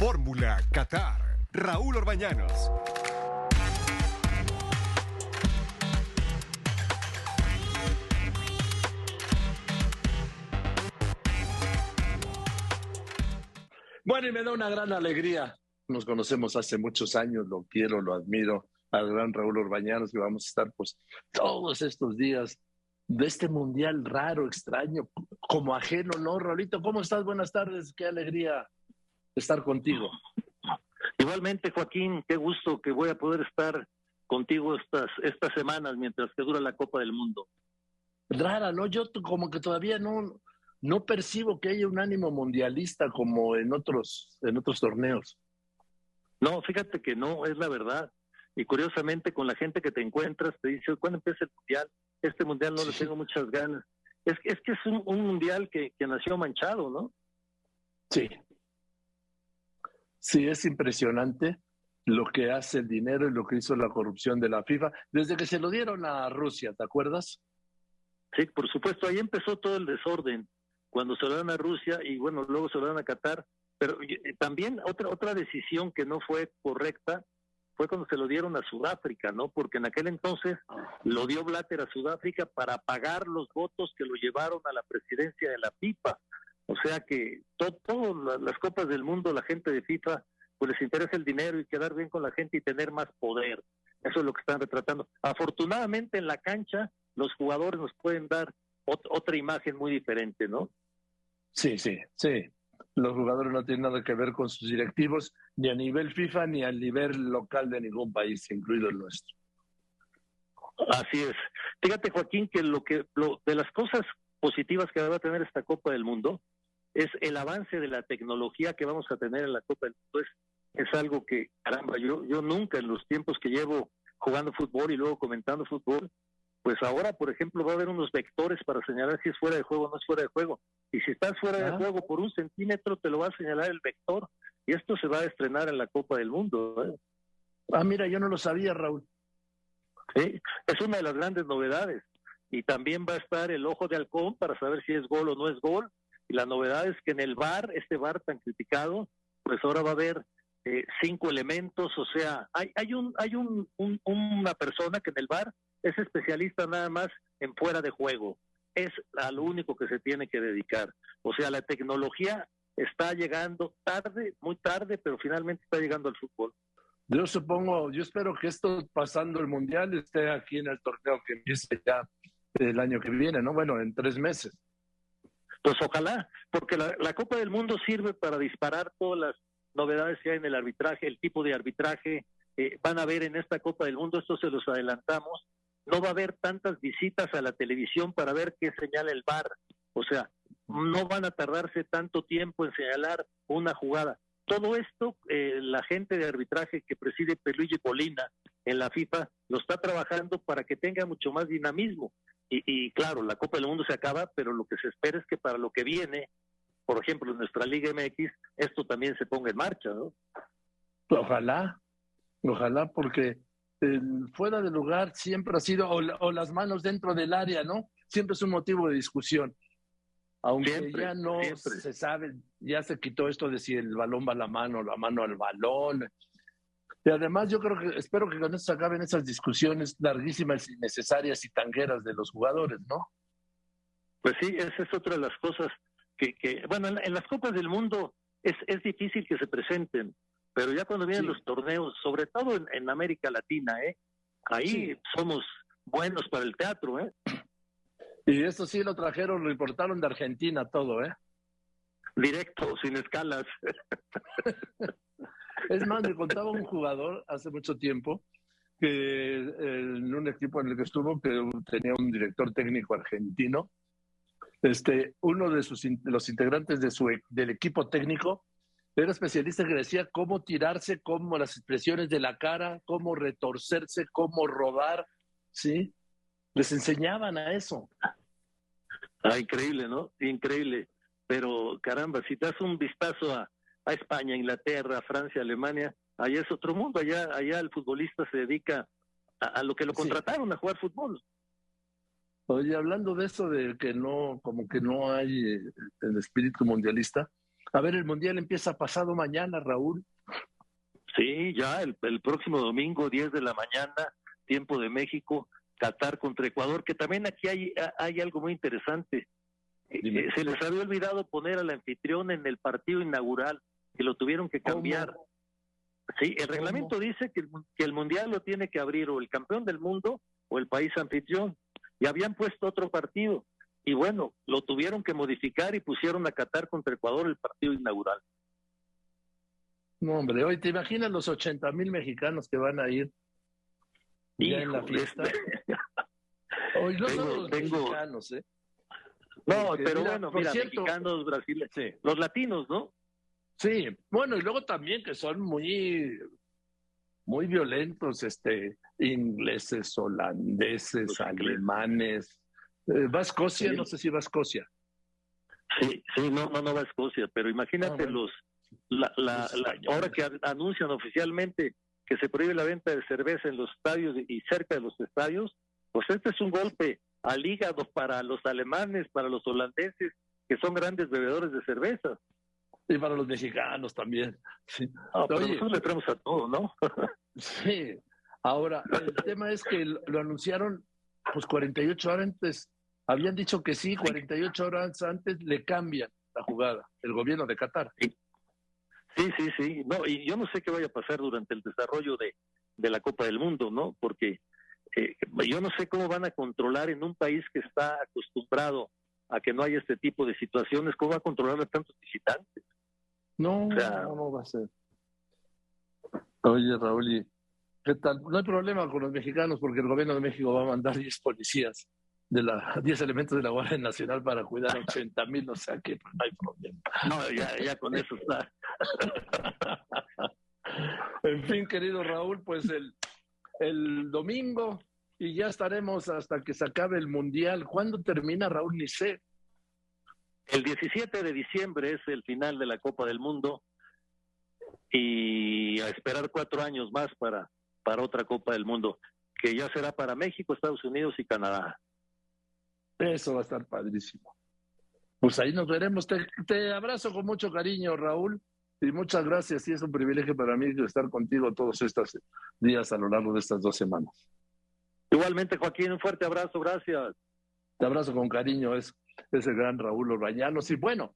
Fórmula Qatar. Raúl Orbañanos. Bueno, y me da una gran alegría. Nos conocemos hace muchos años, lo quiero, lo admiro, al gran Raúl Orbañanos, que vamos a estar pues todos estos días de este mundial raro, extraño, como ajeno, ¿no? Raulito, ¿cómo estás? Buenas tardes, qué alegría estar contigo. Igualmente, Joaquín, qué gusto que voy a poder estar contigo estas, estas semanas mientras que dura la Copa del Mundo. Rara, ¿no? Yo como que todavía no, no percibo que haya un ánimo mundialista como en otros, en otros torneos. No, fíjate que no, es la verdad. Y curiosamente, con la gente que te encuentras, te dice, ¿cuándo empieza el mundial? Este mundial no le tengo muchas ganas. Es, es que es un, mundial que, que nació manchado, ¿no? Sí. Sí, es impresionante lo que hace el dinero y lo que hizo la corrupción de la FIFA desde que se lo dieron a Rusia, ¿te acuerdas? Sí, por supuesto, ahí empezó todo el desorden cuando se lo dan a Rusia y bueno, luego se lo dan a Qatar. Pero también otra, otra decisión que no fue correcta fue cuando se lo dieron a Sudáfrica, ¿no? Porque en aquel entonces lo dio Blatter a Sudáfrica para pagar los votos que lo llevaron a la presidencia de la FIFA. O sea que todas las copas del mundo, la gente de FIFA, pues les interesa el dinero y quedar bien con la gente y tener más poder. Eso es lo que están retratando. Afortunadamente en la cancha los jugadores nos pueden dar otra imagen muy diferente, ¿no? Sí, sí, sí. Los jugadores no tienen nada que ver con sus directivos, ni a nivel FIFA, ni a nivel local de ningún país, incluido el nuestro. Así es. Fíjate, Joaquín, que lo que lo, de las cosas positivas que va a tener esta Copa del Mundo es el avance de la tecnología que vamos a tener en la Copa del Mundo. Es, es algo que, caramba, yo, yo nunca en los tiempos que llevo jugando fútbol y luego comentando fútbol, pues ahora, por ejemplo, va a haber unos vectores para señalar si es fuera de juego o no es fuera de juego. Y si estás fuera de juego por un centímetro, te lo va a señalar el vector. Y esto se va a estrenar en la Copa del Mundo. ¿eh? Ah, mira, yo no lo sabía, Raúl. Sí, es una de las grandes novedades. Y también va a estar el ojo de halcón para saber si es gol o no es gol. Y la novedad es que en el bar, este bar tan criticado, pues ahora va a haber eh, cinco elementos, o sea, hay, hay, un, hay un, una persona que en el bar es especialista nada más en fuera de juego. Es a lo único que se tiene que dedicar. O sea, la tecnología está llegando tarde, muy tarde, pero finalmente está llegando al fútbol. Yo supongo, yo espero que esto pasando el Mundial esté aquí en el torneo que empiece ya el año que viene, ¿no? Bueno, en tres meses. Pues ojalá, porque la, Copa del Mundo sirve para disparar todas las novedades que hay en el arbitraje, el tipo de arbitraje. Eh, van a ver en esta Copa del Mundo, esto se los adelantamos, no va a haber tantas visitas a la televisión para ver qué señala el bar. O sea, no van a tardarse tanto tiempo en señalar una jugada. Todo esto, eh, la gente de arbitraje que preside Peluigi Polina en la FIFA lo está trabajando para que tenga mucho más dinamismo. Y, y, claro, la Copa del Mundo se acaba, pero lo que se espera es que para lo que viene, por ejemplo, en nuestra Liga MX, esto también se ponga en marcha, ¿no? Ojalá, ojalá, porque fuera de lugar siempre ha sido, o, las manos dentro del área, ¿no? Siempre es un motivo de discusión. Aunque ya no se sabe, ya se quitó esto de si el balón va a la mano, la mano al balón. Y además yo creo que, espero que con esto se acaben esas discusiones larguísimas, innecesarias y tangueras de los jugadores, ¿no? Pues sí, esa es otra de las cosas que, que bueno, en, las Copas del Mundo es, es difícil que se presenten, pero ya cuando vienen los torneos, sobre todo en, América Latina, ¿eh? ahí somos buenos para el teatro. ¿eh? Y eso sí lo trajeron, lo importaron de Argentina todo, ¿eh? Directo, sin escalas. es más, me contaba un jugador hace mucho tiempo que en un equipo en el que estuvo, que tenía un director técnico argentino, este, uno de sus, los integrantes de su, del equipo técnico era especialista que decía cómo tirarse, cómo las expresiones de la cara, cómo retorcerse, cómo rodar, ¿sí? Les enseñaban a eso. Ah, increíble, ¿no? Increíble. Pero caramba, si das un vistazo a, a España, Inglaterra, Francia, Alemania, allá es otro mundo, allá, allá el futbolista se dedica a, lo que lo contrataron, a jugar fútbol. Oye, hablando de eso de que no, como que no hay eh, el espíritu mundialista, A ver, el Mundial empieza pasado mañana, Raúl. Sí, ya el, próximo domingo, 10 de la mañana, tiempo de México, Qatar contra Ecuador, que también aquí hay, hay algo muy interesante. Eh, se les había olvidado poner al anfitrión en el partido inaugural, que lo tuvieron que cambiar. Sí, el reglamento dice que, que el Mundial lo tiene que abrir o el campeón del mundo o el país anfitrión. Y habían puesto otro partido. Y bueno, lo tuvieron que modificar y pusieron a Qatar contra Ecuador el partido inaugural. No, hombre, hoy te imaginas los 80 mil mexicanos que van a ir en la fiesta. hoy no son los mexicanos, ¿eh? No, pero bueno, mira, mexicanos, brasileños, los latinos, ¿no? Sí, bueno, y luego también que son muy, muy violentos, este, ingleses, holandeses, alemanes. Eh, ¿Va a Escocia? No sé si va a Escocia. Sí, sí, no, no, no va a Escocia, pero imagínate ah, los, la, la, la, ahora que anuncian oficialmente que se prohíbe la venta de cerveza en los estadios y cerca de los estadios, pues este es un golpe al hígado para los alemanes, para los holandeses, que son grandes bebedores de cerveza. Y para los mexicanos también. Sí. Ah, pero nosotros le traemos a todo, ¿no? sí. Ahora, el tema es que lo anunciaron pues 48 horas antes. Habían dicho que sí, 48 horas antes le cambian la jugada, el gobierno de Qatar. Sí, sí, sí. No, y yo no sé qué vaya a pasar durante el desarrollo de, de la Copa del Mundo, ¿no? Porque eh, yo no sé cómo van a controlar en un país que está acostumbrado a que no haya este tipo de situaciones, cómo va a controlar a tantos visitantes. No, no, va a ser. Oye, Raúl, ¿qué tal? No hay problema con los mexicanos porque el gobierno de México va a mandar 10 policías, de la 10 elementos de la Guardia Nacional para cuidar a 80 mil, o sea que no hay problema. No, ya, ya con eso está. en fin, querido Raúl, pues el, el domingo y ya estaremos hasta que se acabe el Mundial. ¿Cuándo termina Raúl Nice? El 17 de diciembre es el final de la Copa del Mundo y a esperar cuatro años más para, para otra Copa del Mundo, que ya será para México, Estados Unidos y Canadá. Eso va a estar padrísimo. Pues ahí nos veremos. Te, te abrazo con mucho cariño, Raúl, y muchas gracias. Y es un privilegio para mí estar contigo todos estos días a lo largo de estas dos semanas. Igualmente, Joaquín, un fuerte abrazo, gracias. Te abrazo con cariño, es, es el gran Raúl Orbañanos. Y bueno,